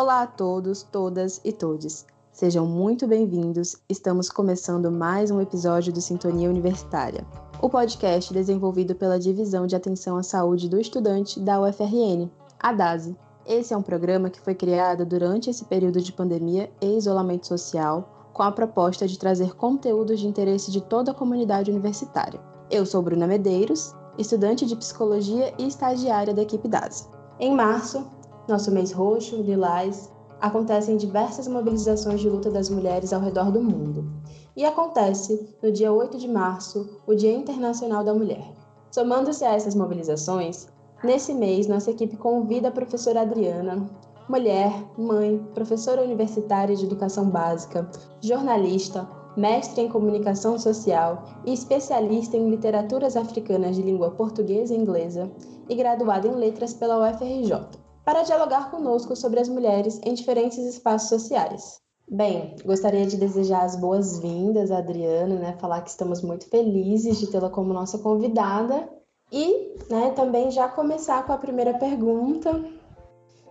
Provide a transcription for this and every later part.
Olá a todos, todas e todes. Sejam muito bem-vindos. Estamos começando mais um episódio do Sintonia Universitária, o podcast desenvolvido pela Divisão de Atenção à Saúde do Estudante da UFRN, a DASE. Esse é um programa que foi criado durante esse período de pandemia e isolamento social, com a proposta de trazer conteúdos de interesse de toda a comunidade universitária. Eu sou Bruna Medeiros, estudante de psicologia e estagiária da equipe DASE. Em março, nosso mês roxo, lilás, acontecem diversas mobilizações de luta das mulheres ao redor do mundo. E acontece, no dia 8 de março, o Dia Internacional da Mulher. Somando-se a essas mobilizações, nesse mês nossa equipe convida a professora Adriana, mulher, mãe, professora universitária de educação básica, jornalista, mestre em comunicação social e especialista em literaturas africanas de língua portuguesa e inglesa, e graduada em letras pela UFRJ, para dialogar conosco sobre as mulheres em diferentes espaços sociais. Bem, gostaria de desejar as boas-vindas à Adriana, né? Falar que estamos muito felizes de tê-la como nossa convidada e, né, também já começar com a primeira pergunta,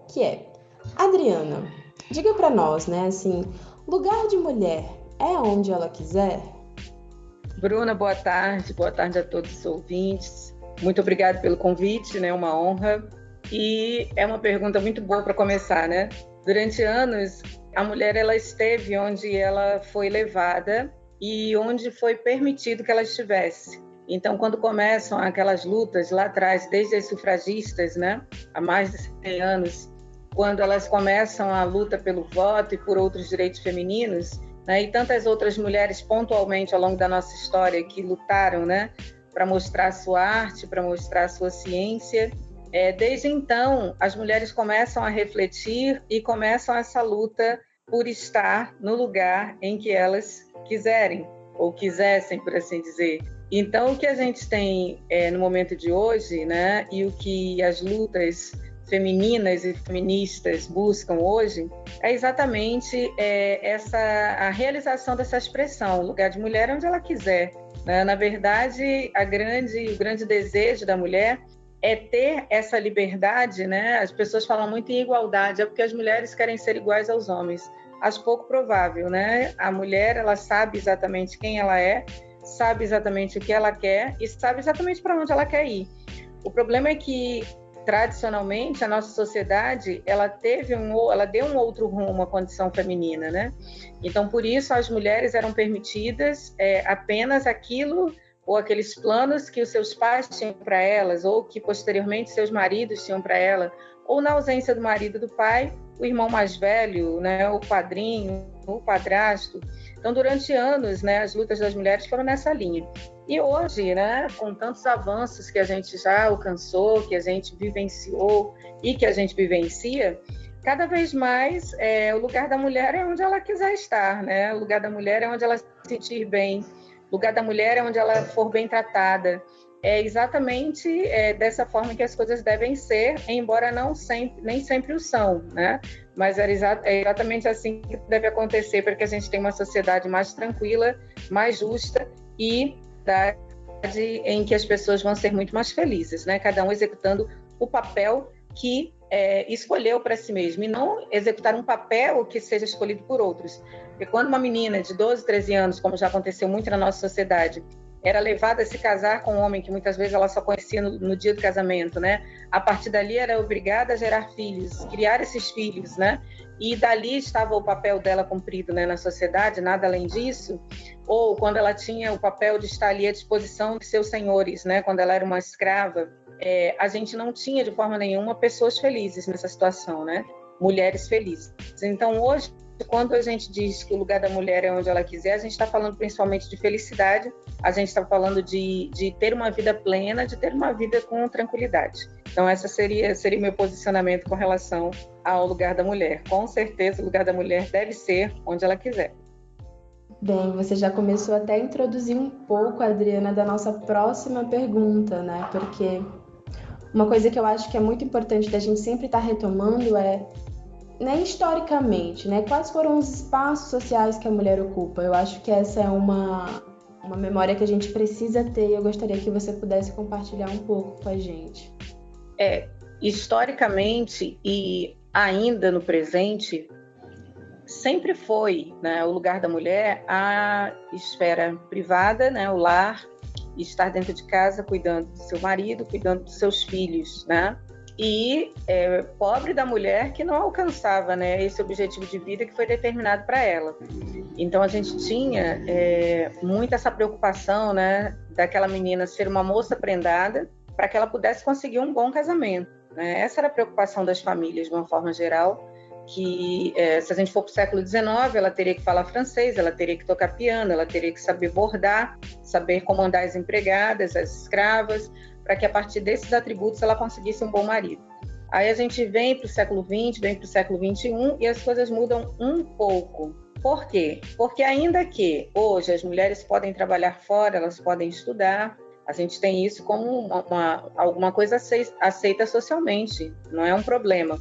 que é: Adriana, diga para nós, né, assim, lugar de mulher é onde ela quiser? Bruna, boa tarde, boa tarde a todos os ouvintes. Muito obrigada pelo convite, né? Uma honra. E é uma pergunta muito boa para começar, né? Durante anos, a mulher ela esteve onde ela foi levada e onde foi permitido que ela estivesse. Então, quando começam aquelas lutas lá atrás, desde as sufragistas, né, há mais de 100 anos, quando elas começam a luta pelo voto e por outros direitos femininos, né, e tantas outras mulheres pontualmente ao longo da nossa história que lutaram, né, para mostrar sua arte, para mostrar sua ciência. É, desde então, as mulheres começam a refletir e começam essa luta por estar no lugar em que elas quiserem ou quisessem, por assim dizer. Então, o que a gente tem é, no momento de hoje, né, e o que as lutas femininas e feministas buscam hoje é exatamente é, essa a realização dessa expressão, lugar de mulher onde ela quiser. Né? Na verdade, a grande, o grande desejo da mulher é ter essa liberdade, né? As pessoas falam muito em igualdade, é porque as mulheres querem ser iguais aos homens. Acho pouco provável, né? A mulher, ela sabe exatamente quem ela é, sabe exatamente o que ela quer e sabe exatamente para onde ela quer ir. O problema é que tradicionalmente a nossa sociedade ela teve um ela deu um outro rumo à condição feminina né então por isso as mulheres eram permitidas é, apenas aquilo ou aqueles planos que os seus pais tinham para elas ou que posteriormente seus maridos tinham para ela ou na ausência do marido do pai o irmão mais velho né o padrinho o padrasto. Então durante anos né as lutas das mulheres foram nessa linha. E hoje, né, com tantos avanços que a gente já alcançou, que a gente vivenciou e que a gente vivencia, cada vez mais é, o lugar da mulher é onde ela quiser estar, né? O lugar da mulher é onde ela se sentir bem, o lugar da mulher é onde ela for bem tratada. É exatamente é, dessa forma que as coisas devem ser, embora não sempre, nem sempre o são, né? Mas é, exa exatamente assim que deve acontecer para que a gente tenha uma sociedade mais tranquila, mais justa e em que as pessoas vão ser muito mais felizes, né? Cada um executando o papel que é, escolheu para si mesmo e não executar um papel que seja escolhido por outros. Porque quando uma menina de 12, 13 anos, como já aconteceu muito na nossa sociedade, era levada a se casar com um homem que muitas vezes ela só conhecia no, no, dia do casamento, né? A partir dali era obrigada a gerar filhos, criar esses filhos, né? E dali estava o papel dela cumprido, né, na sociedade, nada além disso. Ou quando ela tinha o papel de estar ali à disposição de seus senhores, né? Quando ela era uma escrava, é, a gente não tinha de forma nenhuma pessoas felizes nessa situação, né? Mulheres felizes. Então hoje quando a gente diz que o lugar da mulher é onde ela quiser, a gente está falando principalmente de felicidade, a gente está falando de, de ter uma vida plena, de ter uma vida com tranquilidade. Então, esse seria, seria meu posicionamento com relação ao lugar da mulher. Com certeza, o lugar da mulher deve ser onde ela quiser. Bem, você já começou até a introduzir um pouco, Adriana, da nossa próxima pergunta, né? Porque uma coisa que eu acho que é muito importante da gente sempre estar tá retomando é né, historicamente, né, quais foram os espaços sociais que a mulher ocupa? Eu acho que essa é uma, uma memória que a gente precisa ter e eu gostaria que você pudesse compartilhar um pouco com a gente. É, historicamente e ainda no presente, sempre foi né, o lugar da mulher a esfera privada, né, o lar, estar dentro de casa cuidando do seu marido, cuidando dos seus filhos, né? E é, pobre da mulher que não alcançava né, esse objetivo de vida que foi determinado para ela. Então a gente tinha é, muito essa preocupação né, daquela menina ser uma moça prendada para que ela pudesse conseguir um bom casamento. Né? Essa era a preocupação das famílias de uma forma geral que é, se a gente for para o século XIX, ela teria que falar francês, ela teria que tocar piano, ela teria que saber bordar, saber comandar as empregadas, as escravas, para que a partir desses atributos ela conseguisse um bom marido. Aí a gente vem para o século XX, vem para o século XXI e as coisas mudam um pouco. Por quê? Porque ainda que hoje as mulheres podem trabalhar fora, elas podem estudar, a gente tem isso como uma, uma, alguma coisa aceita socialmente, não é um problema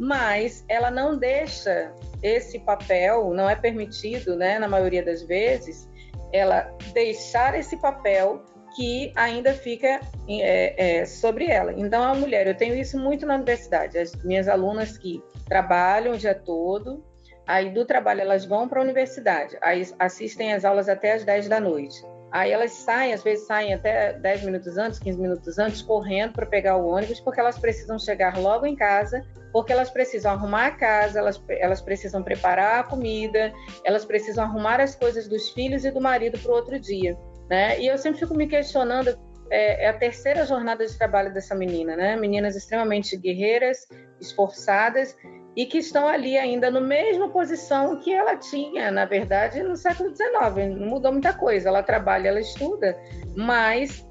mas ela não deixa esse papel, não é permitido, né, na maioria das vezes, ela deixar esse papel que ainda fica é, é, sobre ela. Então, a mulher, eu tenho isso muito na universidade, as minhas alunas que trabalham o dia todo, aí do trabalho elas vão para a universidade, aí assistem as aulas até as 10 da noite. Aí elas saem, às vezes saem até 10 minutos antes, 15 minutos antes, correndo para pegar o ônibus, porque elas precisam chegar logo em casa, porque elas precisam arrumar a casa, elas, elas precisam preparar a comida, elas precisam arrumar as coisas dos filhos e do marido para o outro dia. Né? E eu sempre fico me questionando, é, é, a terceira jornada de trabalho dessa menina, né? Meninas extremamente guerreiras, esforçadas e que estão ali ainda na mesma posição que ela tinha, na verdade, no século XIX. Não mudou muita coisa. Ela trabalha, ela estuda, mas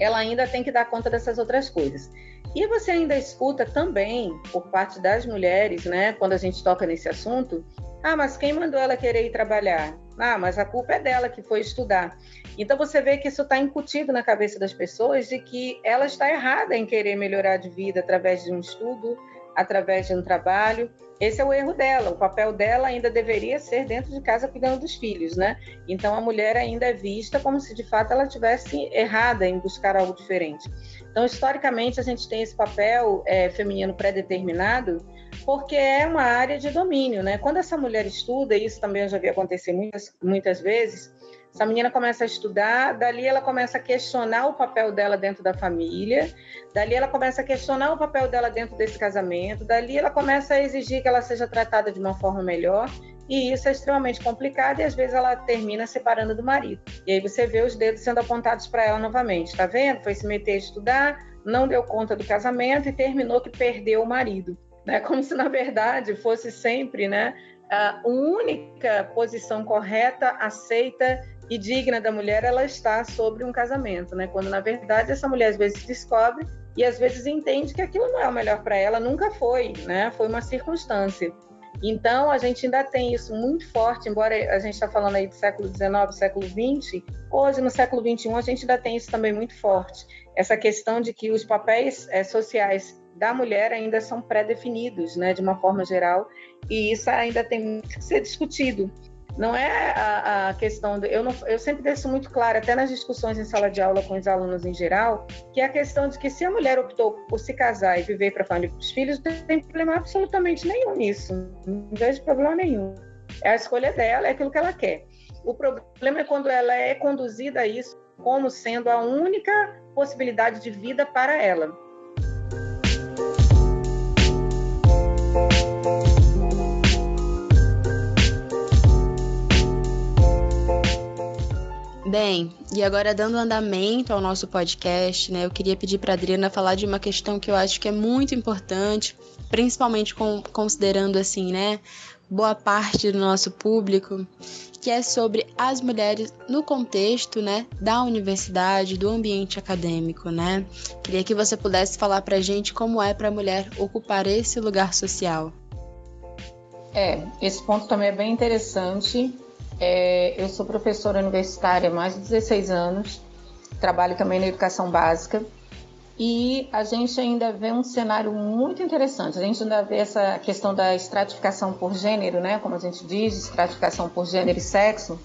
ela ainda tem que dar conta dessas outras coisas. E você ainda escuta também, por parte das mulheres, né, quando a gente toca nesse assunto, ah, mas quem mandou ela querer ir trabalhar? Ah, mas a culpa é dela que foi estudar. Então você vê que isso está incutido na cabeça das pessoas de que ela está errada em querer melhorar de vida através de um estudo, através de um trabalho. Esse é o erro dela. O papel dela ainda deveria ser dentro de casa cuidando dos filhos, né? Então a mulher ainda é vista como se de fato ela tivesse errada em buscar algo diferente. Então historicamente a gente tem esse papel é, feminino pré-determinado porque é uma área de domínio, né? Quando essa mulher estuda, isso também eu já vi acontecer muitas, muitas vezes, essa menina começa a estudar, dali ela começa a questionar o papel dela dentro da família, dali ela começa a questionar o papel dela dentro desse casamento, dali ela começa a exigir que ela seja tratada de uma forma melhor, e isso é extremamente complicado e às vezes ela termina separando do marido. E aí você vê os dedos sendo apontados para ela novamente, tá vendo? Foi se meter a estudar, não deu conta do casamento e terminou que perdeu o marido. Né? Como se na verdade fosse sempre, né, a única posição correta, aceita e digna da mulher ela está sobre um casamento, né? Quando na verdade essa mulher às vezes descobre e às vezes entende que aquilo não é o melhor para ela, nunca foi, né? Foi uma circunstância. Então a gente ainda tem isso muito forte, embora a gente está falando aí do século XIX, século XX, hoje no século XXI a gente ainda tem isso também muito forte. Essa questão de que os papéis é, sociais da mulher ainda são pré-definidos, né, de uma forma geral, e isso ainda tem muito que ser discutido. Não é a, a questão do, eu, não, eu sempre deixo muito claro, até nas discussões em sala de aula com os alunos em geral, que é a questão de que se a mulher optou por se casar e viver para a família dos filhos, não tem problema absolutamente nenhum nisso. Não vejo problema nenhum. É a escolha dela, é aquilo que ela quer. O problema é quando ela é conduzida a isso como sendo a única possibilidade de vida para ela. Bem, e agora dando andamento ao nosso podcast, né, eu queria pedir para a Adriana falar de uma questão que eu acho que é muito importante, principalmente com, considerando assim, né, boa parte do nosso público, que é sobre as mulheres no contexto, né, da universidade, do ambiente acadêmico, né? Queria que você pudesse falar para a gente como é para a mulher ocupar esse lugar social. É, esse ponto também é bem interessante é, eu sou professora universitária há mais de 16 anos, trabalho também na educação básica e a gente ainda vê um cenário muito interessante. A gente ainda vê essa questão da estratificação por gênero, né, como a gente diz, estratificação por gênero e sexo,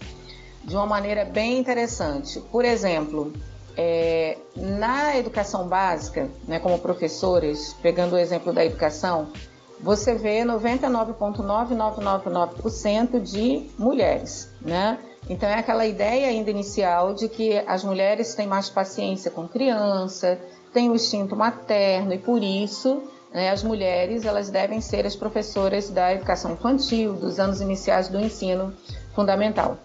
de uma maneira bem interessante. Por exemplo, é, na educação básica, né, como professores, pegando o exemplo da educação, você vê 99,9999% de mulheres, né? Então é aquela ideia ainda inicial de que as mulheres têm mais paciência com criança, têm o instinto materno e por isso né, as mulheres elas devem ser as professoras da educação infantil, dos anos iniciais do ensino fundamental.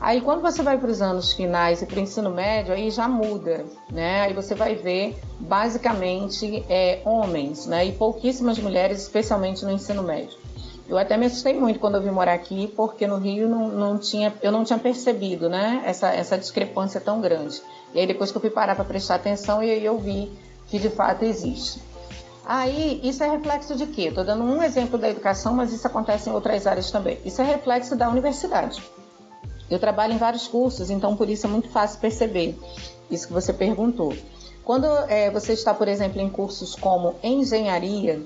Aí quando você vai para os anos finais e para o ensino médio, aí já muda, né? Aí você vai ver basicamente é, homens, né? E pouquíssimas mulheres, especialmente no ensino médio. Eu até me assustei muito quando eu vim morar aqui, porque no Rio não, não tinha, eu não tinha percebido, né? Essa, essa discrepância tão grande. E aí depois que eu fui parar para prestar atenção, e aí eu vi que de fato existe. Aí, isso é reflexo de quê? Estou dando um exemplo da educação, mas isso acontece em outras áreas também. Isso é reflexo da universidade. Eu trabalho em vários cursos, então por isso é muito fácil perceber isso que você perguntou. Quando é, você está, por exemplo, em cursos como engenharia,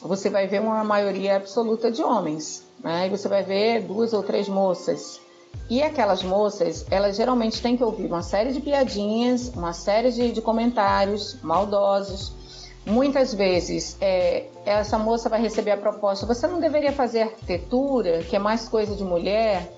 você vai ver uma maioria absoluta de homens, né? E você vai ver duas ou três moças. E aquelas moças, elas geralmente têm que ouvir uma série de piadinhas, uma série de, de comentários maldosos. Muitas vezes, é, essa moça vai receber a proposta: você não deveria fazer arquitetura, que é mais coisa de mulher?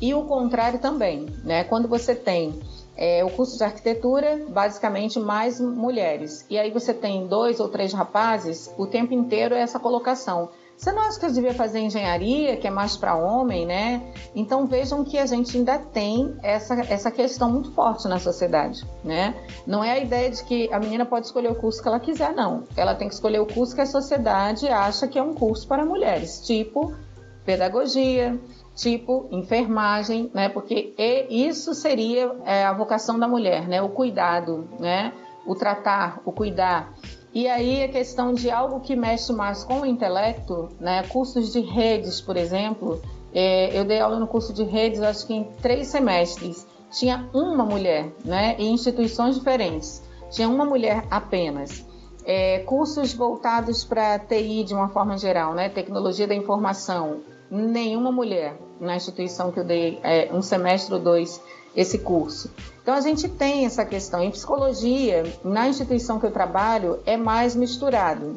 E o contrário também, né? Quando você tem é, o curso de arquitetura, basicamente mais mulheres, e aí você tem dois ou três rapazes, o tempo inteiro é essa colocação. Você não acha que eu devia fazer engenharia, que é mais para homem, né? Então vejam que a gente ainda tem essa, essa questão muito forte na sociedade, né? Não é a ideia de que a menina pode escolher o curso que ela quiser, não. Ela tem que escolher o curso que a sociedade acha que é um curso para mulheres, tipo pedagogia, tipo enfermagem, né? Porque isso seria é, a vocação da mulher, né? O cuidado, né? O tratar, o cuidar. E aí a questão de algo que mexe mais com o intelecto, né? Cursos de redes, por exemplo. É, eu dei aula no curso de redes, acho que em três semestres. Tinha uma mulher, né? Em instituições diferentes. Tinha uma mulher apenas. É, cursos voltados para TI de uma forma geral, né? Tecnologia da informação, nenhuma mulher na instituição que eu dei é, um semestre ou dois esse curso. Então a gente tem essa questão. Em psicologia, na instituição que eu trabalho, é mais misturado.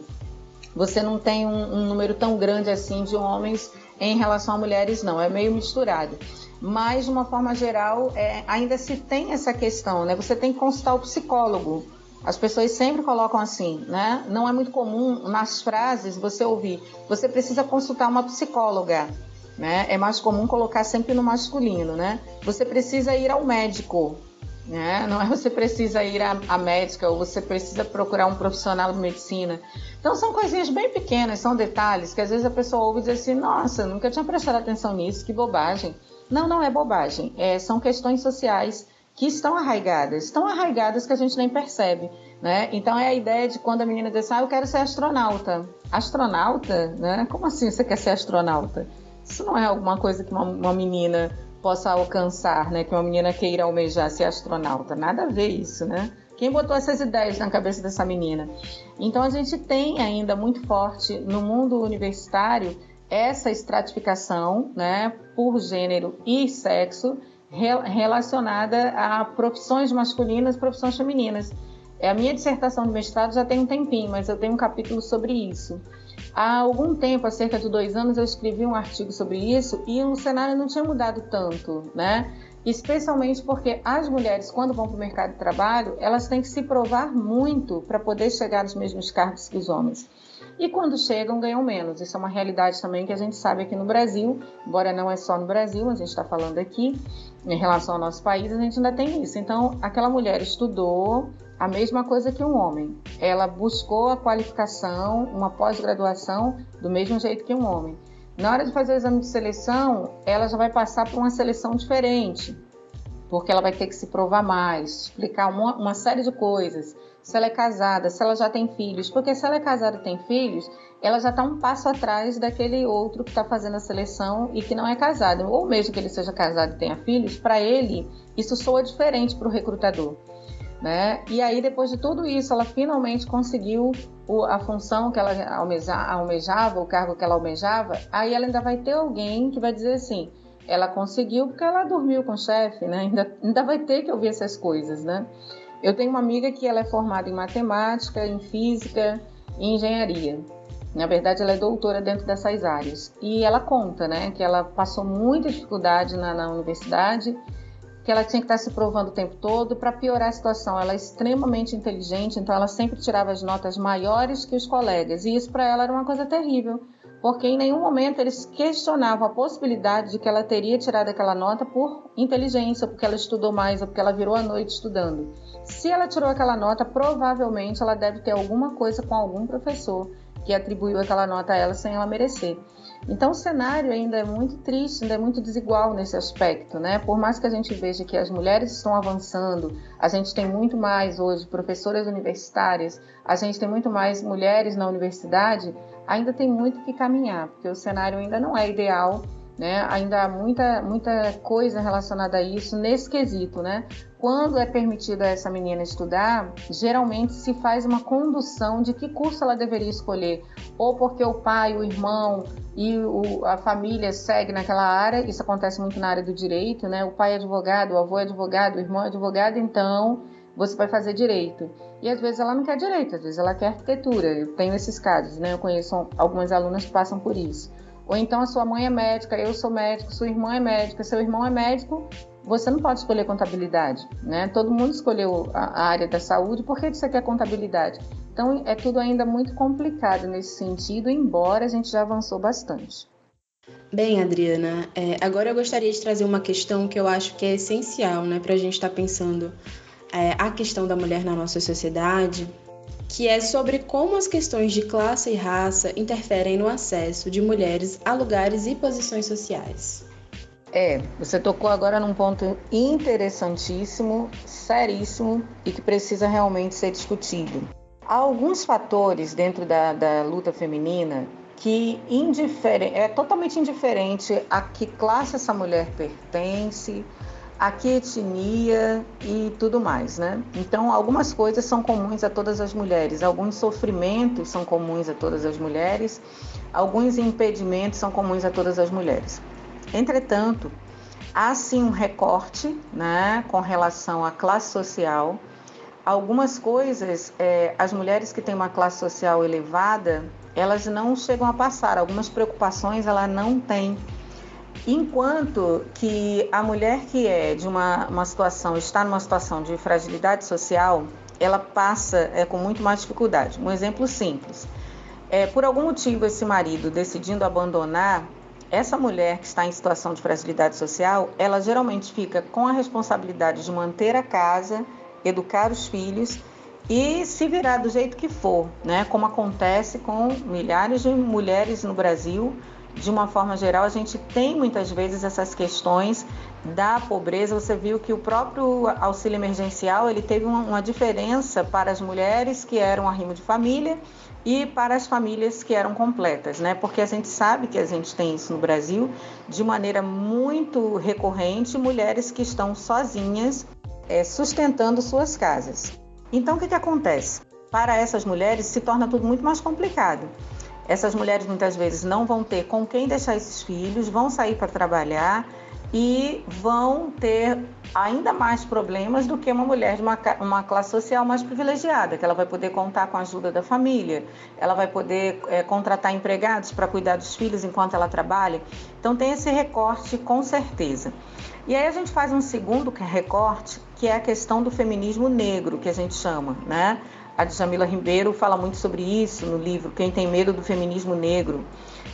Você não tem um, um número tão grande assim de homens em relação a mulheres, não. É meio misturado. Mas, de uma forma geral, é, ainda se tem essa questão, né? Você tem que consultar o psicólogo. As pessoas sempre colocam assim, né? Não é muito comum nas frases você ouvir. Você precisa consultar uma psicóloga, né? É mais comum colocar sempre no masculino, né? Você precisa ir ao médico, né? Não é você precisa ir à, à médica ou você precisa procurar um profissional de medicina. Então são coisinhas bem pequenas, são detalhes que às vezes a pessoa ouve e diz assim: Nossa, nunca tinha prestado atenção nisso, que bobagem. Não, não é bobagem. É, são questões sociais que estão arraigadas, estão arraigadas que a gente nem percebe, né? Então é a ideia de quando a menina diz, ah, eu quero ser astronauta. Astronauta, né? Como assim você quer ser astronauta? Isso não é alguma coisa que uma, uma menina possa alcançar, né? Que uma menina queira almejar ser astronauta. Nada a ver isso, né? Quem botou essas ideias na cabeça dessa menina? Então a gente tem ainda muito forte no mundo universitário essa estratificação, né, por gênero e sexo relacionada a profissões masculinas e profissões femininas. É, a minha dissertação de mestrado já tem um tempinho, mas eu tenho um capítulo sobre isso. Há algum tempo, há cerca de dois anos, eu escrevi um artigo sobre isso e o cenário não tinha mudado tanto, né? Especialmente porque as mulheres, quando vão para o mercado de trabalho, elas têm que se provar muito para poder chegar nos mesmos cargos que os homens. E quando chegam, ganham menos. Isso é uma realidade também que a gente sabe aqui no Brasil, embora não é só no Brasil, a gente está falando aqui, em relação ao nosso país, a gente ainda tem isso. Então, aquela mulher estudou a mesma coisa que um homem. Ela buscou a qualificação, uma pós-graduação, do mesmo jeito que um homem. Na hora de fazer o exame de seleção, ela já vai passar por uma seleção diferente, porque ela vai ter que se provar mais, explicar uma, uma série de coisas. Se ela é casada, se ela já tem filhos, porque se ela é casada e tem filhos, ela já está um passo atrás daquele outro que está fazendo a seleção e que não é casado, ou mesmo que ele seja casado e tenha filhos, para ele isso soa diferente para o recrutador. Né? E aí, depois de tudo isso, ela finalmente conseguiu a função que ela almejava, o cargo que ela almejava. Aí ela ainda vai ter alguém que vai dizer assim: ela conseguiu porque ela dormiu com o chefe, né? Ainda, ainda vai ter que ouvir essas coisas, né? Eu tenho uma amiga que ela é formada em matemática, em física e engenharia. Na verdade, ela é doutora dentro dessas áreas. E ela conta, né, que ela passou muita dificuldade na, na universidade, que ela tinha que estar se provando o tempo todo para piorar a situação. Ela é extremamente inteligente, então ela sempre tirava as notas maiores que os colegas. E isso para ela era uma coisa terrível, porque em nenhum momento eles questionavam a possibilidade de que ela teria tirado aquela nota por inteligência, porque ela estudou mais ou porque ela virou a noite estudando. Se ela tirou aquela nota, provavelmente ela deve ter alguma coisa com algum professor que atribuiu aquela nota a ela sem ela merecer. Então o cenário ainda é muito triste, ainda é muito desigual nesse aspecto, né? Por mais que a gente veja que as mulheres estão avançando, a gente tem muito mais hoje professoras universitárias, a gente tem muito mais mulheres na universidade, ainda tem muito que caminhar, porque o cenário ainda não é ideal né? Ainda há muita, muita coisa relacionada a isso nesse quesito, né? Quando é permitido a essa menina estudar, geralmente se faz uma condução de que curso ela deveria escolher, ou porque o pai, o irmão e o, a família segue naquela área. Isso acontece muito na área do direito, né? O pai é advogado, o avô é advogado, o irmão é advogado, então você vai fazer direito. E às vezes ela não quer direito, às vezes ela quer arquitetura. Eu tenho esses casos, né? Eu conheço algumas alunas que passam por isso. Ou então a sua mãe é médica, eu sou médico, sua irmã é médica, seu irmão é médico, você não pode escolher contabilidade, né? Todo mundo escolheu a área da saúde, por que você quer contabilidade? Então é tudo ainda muito complicado nesse sentido, embora a gente já avançou bastante. Bem, Adriana, é, agora eu gostaria de trazer uma questão que eu acho que é essencial né, para a gente estar tá pensando é, a questão da mulher na nossa sociedade que é sobre como as questões de classe e raça interferem no acesso de mulheres a lugares e posições sociais. É, você tocou agora num ponto interessantíssimo, seríssimo e que precisa realmente ser discutido. Há alguns fatores dentro da, da luta feminina que é totalmente indiferente a que classe essa mulher pertence, a que etnia e tudo mais, né? Então, algumas coisas são comuns a todas as mulheres, alguns sofrimentos são comuns a todas as mulheres, alguns impedimentos são comuns a todas as mulheres. Entretanto, há sim um recorte, né, com relação à classe social. Algumas coisas, é, as mulheres que têm uma classe social elevada, elas não chegam a passar. Algumas preocupações ela não tem Enquanto que a mulher que é de uma, uma situação, está numa situação de fragilidade social, ela passa é, com muito mais dificuldade. Um exemplo simples. É, por algum motivo, esse marido decidindo abandonar, essa mulher que está em situação de fragilidade social, ela geralmente fica com a responsabilidade de manter a casa, educar os filhos e se virar do jeito que for, né? Como acontece com milhares de mulheres no Brasil de uma forma geral, a gente tem muitas vezes essas questões da pobreza. Você viu que o próprio auxílio emergencial ele teve uma, uma diferença para as mulheres que eram arrimo de família e para as famílias que eram completas, né? Porque a gente sabe que a gente tem isso no Brasil de maneira muito recorrente, mulheres que estão sozinhas é, sustentando suas casas. Então, o que, que acontece? Para essas mulheres se torna tudo muito mais complicado. Essas mulheres muitas vezes não vão ter com quem deixar esses filhos, vão sair para trabalhar e vão ter ainda mais problemas do que uma mulher de uma, uma, classe social mais privilegiada, que ela vai poder contar com a ajuda da família, ela vai poder é, contratar empregados para cuidar dos filhos enquanto ela trabalha. Então tem esse recorte com certeza. E aí a gente faz um segundo recorte, que é a questão do feminismo negro, que a gente chama, né? A Djamila Ribeiro fala muito sobre isso no livro Quem Tem Medo do Feminismo Negro.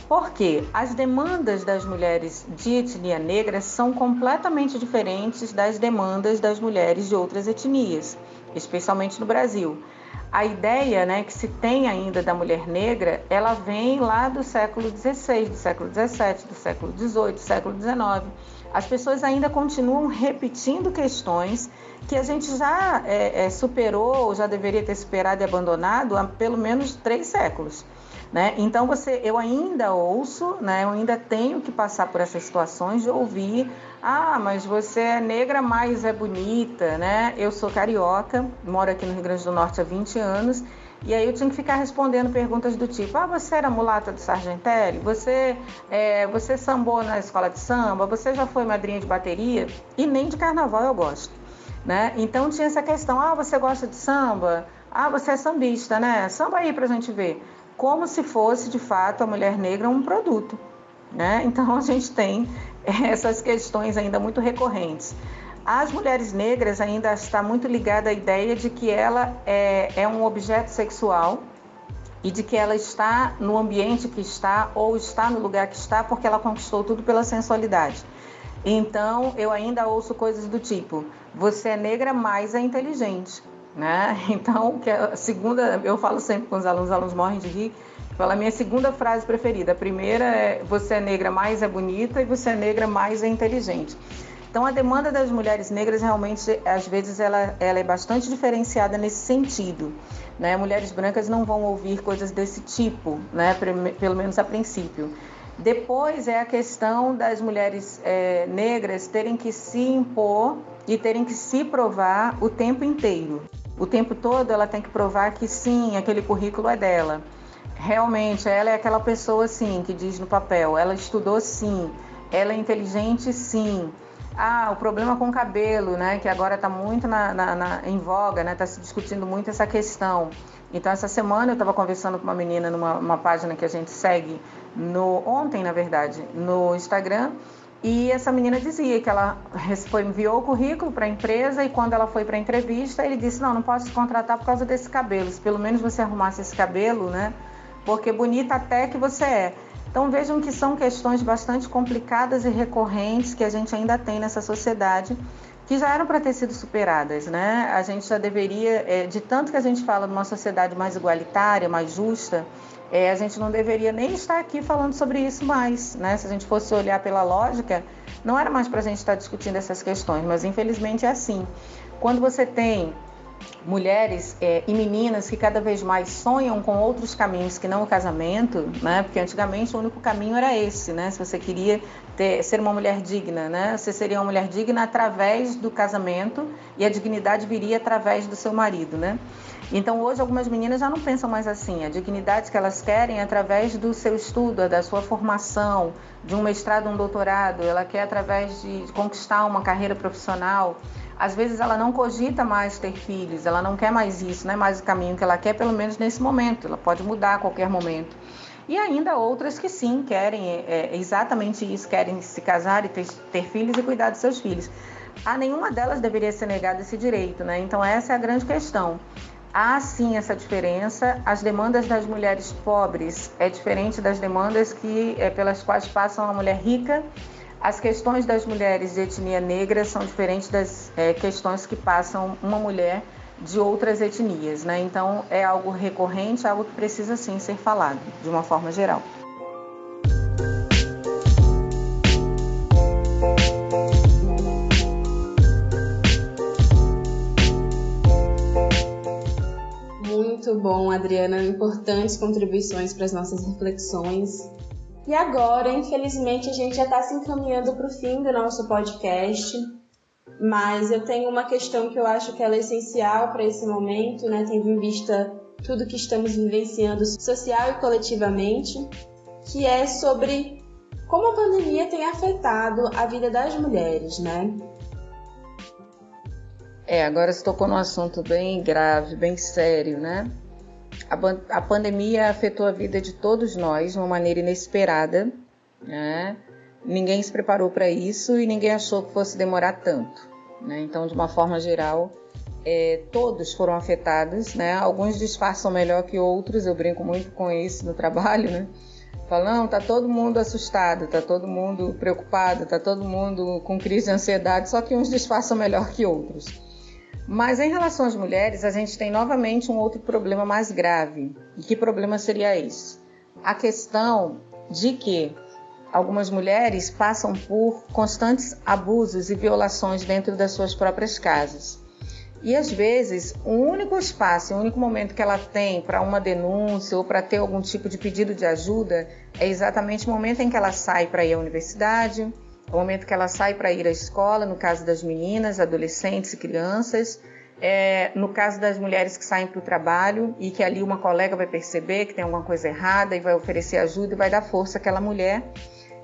Porque as demandas das mulheres de etnia negra são completamente diferentes das demandas das mulheres de outras etnias, especialmente no Brasil. A ideia né, que se tem ainda da mulher negra, ela vem lá do século XVI, do século XVII, do século XVIII, do século XIX. As pessoas ainda continuam repetindo questões que a gente já é, é, superou, ou já deveria ter superado e abandonado há pelo menos três séculos. Né? Então você, eu ainda ouço, né? Eu ainda tenho que passar por essas situações de ouvir, ah, mas você é negra, mas é bonita, né? Eu sou carioca, moro aqui no Rio Grande do Norte há 20 anos. E aí eu tinha que ficar respondendo perguntas do tipo: Ah, você era mulata do Sargentelli? Você, é, você sambou na escola de samba? Você já foi madrinha de bateria? E nem de carnaval eu gosto. Né? Então tinha essa questão: ah, você gosta de samba? Ah, você é sambista, né? Samba aí pra gente ver. Como se fosse de fato a mulher negra um produto. Né? Então a gente tem essas questões ainda muito recorrentes. As mulheres negras ainda está muito ligada à ideia de que ela é, é um objeto sexual e de que ela está no ambiente que está ou está no lugar que está porque ela conquistou tudo pela sensualidade. Então eu ainda ouço coisas do tipo: você é negra, mas é inteligente. Né? Então, que é a segunda, eu falo sempre com os alunos, os alunos morrem de rir, fala a minha segunda frase preferida. A primeira é você é negra, mais é bonita, e você é negra, mais é inteligente. Então, a demanda das mulheres negras realmente, às vezes, ela, ela é bastante diferenciada nesse sentido. Né? Mulheres brancas não vão ouvir coisas desse tipo, né? pelo menos a princípio. Depois é a questão das mulheres é, negras terem que se impor e terem que se provar o tempo inteiro. O tempo todo ela tem que provar que sim, aquele currículo é dela. Realmente, ela é aquela pessoa sim que diz no papel, ela estudou sim, ela é inteligente sim, ah, o problema com o cabelo, né? Que agora está muito na, na, na, em voga, né? Está se discutindo muito essa questão. Então, essa semana eu estava conversando com uma menina numa página que a gente segue, no, ontem, na verdade, no Instagram, e essa menina dizia que ela enviou o currículo para a empresa e quando ela foi para a entrevista, ele disse: Não, não posso te contratar por causa desse cabelo. Se pelo menos você arrumasse esse cabelo, né? Porque bonita até que você é. Então vejam que são questões bastante complicadas e recorrentes que a gente ainda tem nessa sociedade, que já eram para ter sido superadas, né? A gente já deveria, é, de tanto que a gente fala de uma sociedade mais igualitária, mais justa, é, a gente não deveria nem estar aqui falando sobre isso mais, né? Se a gente fosse olhar pela lógica, não era mais para a gente estar discutindo essas questões, mas infelizmente é assim. Quando você tem mulheres é, e meninas que cada vez mais sonham com outros caminhos que não o casamento, né? Porque antigamente o único caminho era esse, né? Se você queria ter, ser uma mulher digna, né? Você seria uma mulher digna através do casamento e a dignidade viria através do seu marido, né? Então hoje algumas meninas já não pensam mais assim. A dignidade que elas querem é através do seu estudo, da sua formação, de um mestrado, um doutorado. Ela quer através de conquistar uma carreira profissional às vezes ela não cogita mais ter filhos, ela não quer mais isso, não é mais o caminho que ela quer, pelo menos nesse momento. Ela pode mudar a qualquer momento. E ainda outras que sim querem é, é exatamente isso, querem se casar e ter, ter filhos e cuidar dos seus filhos. A nenhuma delas deveria ser negado esse direito, né? Então essa é a grande questão. Há sim essa diferença. As demandas das mulheres pobres é diferente das demandas que é, pelas quais passa uma mulher rica as questões das mulheres de etnia negra são diferentes das é, questões que passam uma mulher de outras etnias, né? Então é algo recorrente, algo que precisa sim ser falado de uma forma geral. Muito bom, Adriana. Importantes contribuições para as nossas reflexões. E agora, infelizmente, a gente já está se encaminhando para o fim do nosso podcast, mas eu tenho uma questão que eu acho que é essencial para esse momento, né? Tendo em vista tudo que estamos vivenciando social e coletivamente, que é sobre como a pandemia tem afetado a vida das mulheres, né? É, agora você tocou num assunto bem grave, bem sério, né? A, a pandemia afetou a vida de todos nós de uma maneira inesperada. Né? Ninguém se preparou para isso e ninguém achou que fosse demorar tanto. Né? Então, de uma forma geral, é, todos foram afetados. Né? Alguns disfarçam melhor que outros, eu brinco muito com isso no trabalho. Né? Falam, tá todo mundo assustado, tá todo mundo preocupado, tá todo mundo com crise de ansiedade, só que uns disfarçam melhor que outros. Mas em relação às mulheres, a gente tem novamente um outro problema mais grave. E que problema seria esse? A questão de que algumas mulheres passam por constantes abusos e violações dentro das suas próprias casas. E às vezes, o único espaço, o único momento que ela tem para uma denúncia ou para ter algum tipo de pedido de ajuda é exatamente o momento em que ela sai para ir à universidade, o momento que ela sai para ir à escola, no caso das meninas, adolescentes e crianças, é, no caso das mulheres que saem para o trabalho e que ali uma colega vai perceber que tem alguma coisa errada e vai oferecer ajuda e vai dar força àquela mulher,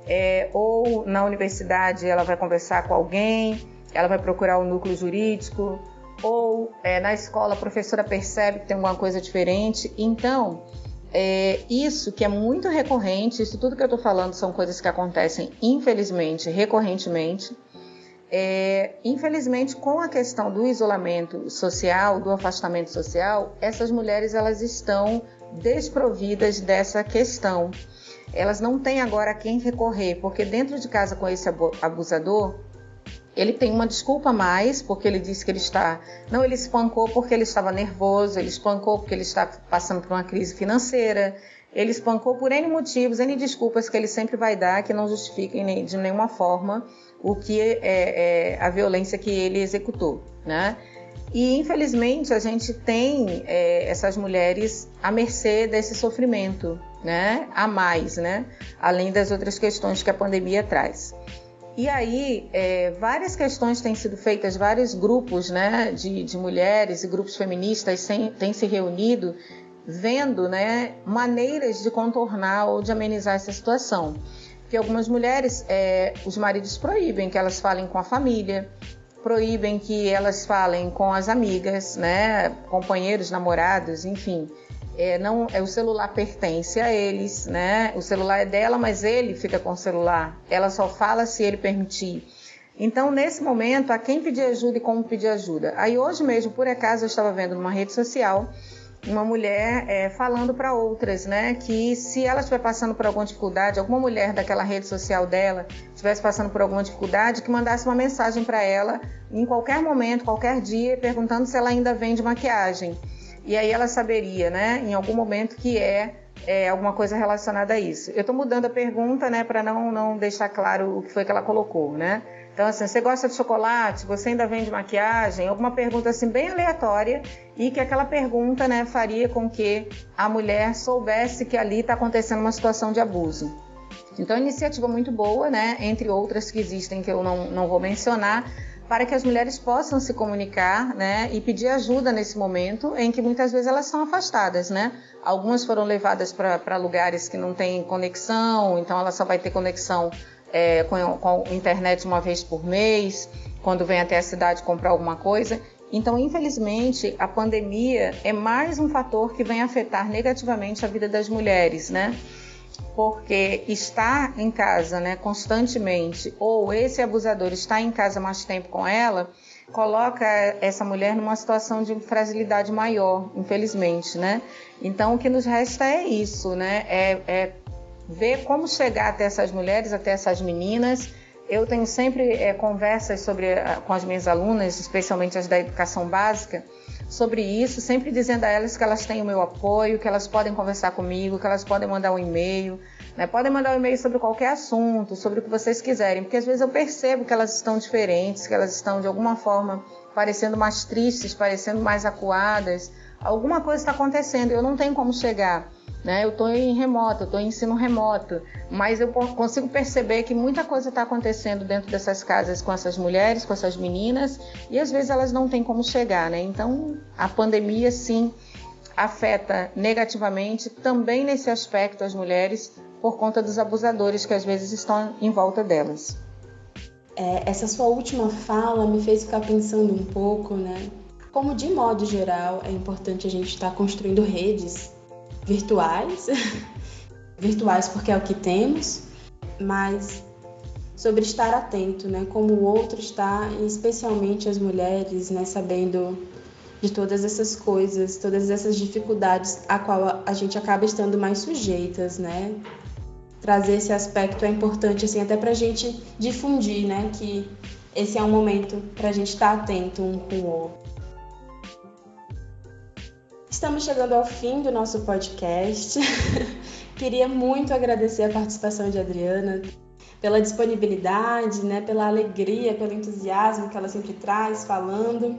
é, ou na universidade ela vai conversar com alguém, ela vai procurar o núcleo jurídico, ou é, na escola a professora percebe que tem alguma coisa diferente. Então, é, isso que é muito recorrente, isso tudo que eu estou falando são coisas que acontecem, infelizmente, recorrentemente. É, infelizmente, com a questão do isolamento social, do afastamento social, essas mulheres elas estão desprovidas dessa questão. Elas não têm agora quem recorrer, porque dentro de casa com esse abusador, ele tem uma desculpa mais, porque ele disse que ele está. Não, ele espancou porque ele estava nervoso, ele espancou porque ele está passando por uma crise financeira, ele espancou por N motivos, N desculpas que ele sempre vai dar, que não justifiquem de nenhuma forma o que é, é a violência que ele executou, né? E infelizmente a gente tem é, essas mulheres à mercê desse sofrimento, né? A mais, né? Além das outras questões que a pandemia traz. E aí, é, várias questões têm sido feitas, vários grupos né, de, de mulheres e grupos feministas têm se reunido vendo né, maneiras de contornar ou de amenizar essa situação. Porque algumas mulheres, é, os maridos proíbem que elas falem com a família, proíbem que elas falem com as amigas, né, companheiros, namorados, enfim é, não, é, o celular pertence a eles, né? O celular é dela, mas ele fica com o celular. Ela só fala se ele permitir. Então, nesse momento, a quem pedir ajuda e como pedir ajuda. Aí, hoje mesmo, por acaso, eu estava vendo numa rede social uma mulher é, falando para outras, né, que se ela estiver passando por alguma dificuldade, alguma mulher daquela rede social dela estivesse passando por alguma dificuldade, que mandasse uma mensagem para ela em qualquer momento, qualquer dia, perguntando se ela ainda vende maquiagem e aí ela saberia, né, em algum momento que é, é alguma coisa relacionada a isso. Eu estou mudando a pergunta, né, para não, não deixar claro o que foi que ela colocou, né? Então, assim, você gosta de chocolate? Você ainda vende maquiagem? Alguma pergunta assim bem aleatória e que aquela pergunta, né, faria com que a mulher soubesse que ali está acontecendo uma situação de abuso. Então, iniciativa muito boa, né, entre outras que existem que eu não, não vou mencionar, para que as mulheres possam se comunicar né, e pedir ajuda nesse momento em que muitas vezes elas são afastadas. Né? Algumas foram levadas para lugares que não têm conexão, então ela só vai ter conexão é, com, com a internet uma vez por mês, quando vem até a cidade comprar alguma coisa. Então, infelizmente, a pandemia é mais um fator que vem afetar negativamente a vida das mulheres, né? Porque está em casa né, constantemente, ou esse abusador está em casa mais tempo com ela, coloca essa mulher numa situação de fragilidade maior, infelizmente, né? Então o que nos resta é isso, né? É, é ver como chegar até essas mulheres, até essas meninas. Eu tenho sempre é, conversas sobre com as minhas alunas, especialmente as da educação básica, sobre isso, sempre dizendo a elas que elas têm o meu apoio, que elas podem conversar comigo, que elas podem mandar um e-mail, né? podem mandar um e-mail sobre qualquer assunto, sobre o que vocês quiserem, porque às vezes eu percebo que elas estão diferentes, que elas estão de alguma forma parecendo mais tristes, parecendo mais acuadas, alguma coisa está acontecendo, eu não tenho como chegar. Né? Eu estou em remoto, estou em ensino remoto, mas eu consigo perceber que muita coisa está acontecendo dentro dessas casas com essas mulheres, com essas meninas, e às vezes elas não têm como chegar. Né? Então, a pandemia, sim, afeta negativamente também nesse aspecto as mulheres por conta dos abusadores que às vezes estão em volta delas. É, essa sua última fala me fez ficar pensando um pouco, né? Como de modo geral é importante a gente estar construindo redes virtuais, virtuais porque é o que temos, mas sobre estar atento, né? Como o outro está, e especialmente as mulheres, né? Sabendo de todas essas coisas, todas essas dificuldades a qual a gente acaba estando mais sujeitas, né? Trazer esse aspecto é importante, assim, até para a gente difundir, né? Que esse é um momento para a gente estar atento um com o outro. Estamos chegando ao fim do nosso podcast. Queria muito agradecer a participação de Adriana, pela disponibilidade, né, pela alegria, pelo entusiasmo que ela sempre traz falando.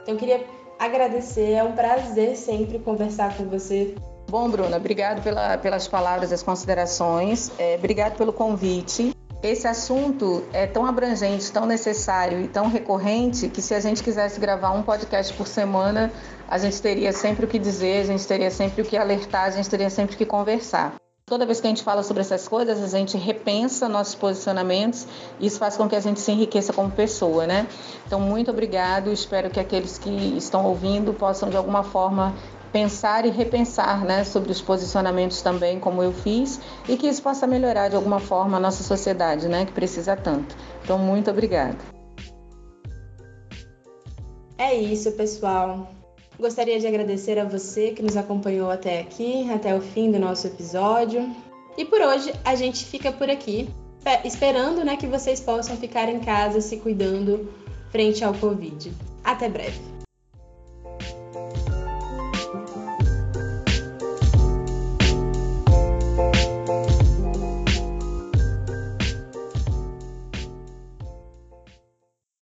Então, queria agradecer, é um prazer sempre conversar com você. Bom, Bruna, obrigado pela, pelas palavras, as considerações, é, obrigado pelo convite. Esse assunto é tão abrangente, tão necessário e tão recorrente que se a gente quisesse gravar um podcast por semana, a gente teria sempre o que dizer, a gente teria sempre o que alertar, a gente teria sempre o que conversar. Toda vez que a gente fala sobre essas coisas, a gente repensa nossos posicionamentos e isso faz com que a gente se enriqueça como pessoa, né? Então, muito obrigado. Espero que aqueles que estão ouvindo possam, de alguma forma, pensar e repensar né, sobre os posicionamentos também, como eu fiz, e que isso possa melhorar de alguma forma a nossa sociedade, né, que precisa tanto. Então, muito obrigada. É isso, pessoal. Gostaria de agradecer a você que nos acompanhou até aqui, até o fim do nosso episódio. E por hoje a gente fica por aqui, esperando né, que vocês possam ficar em casa se cuidando frente ao Covid. Até breve!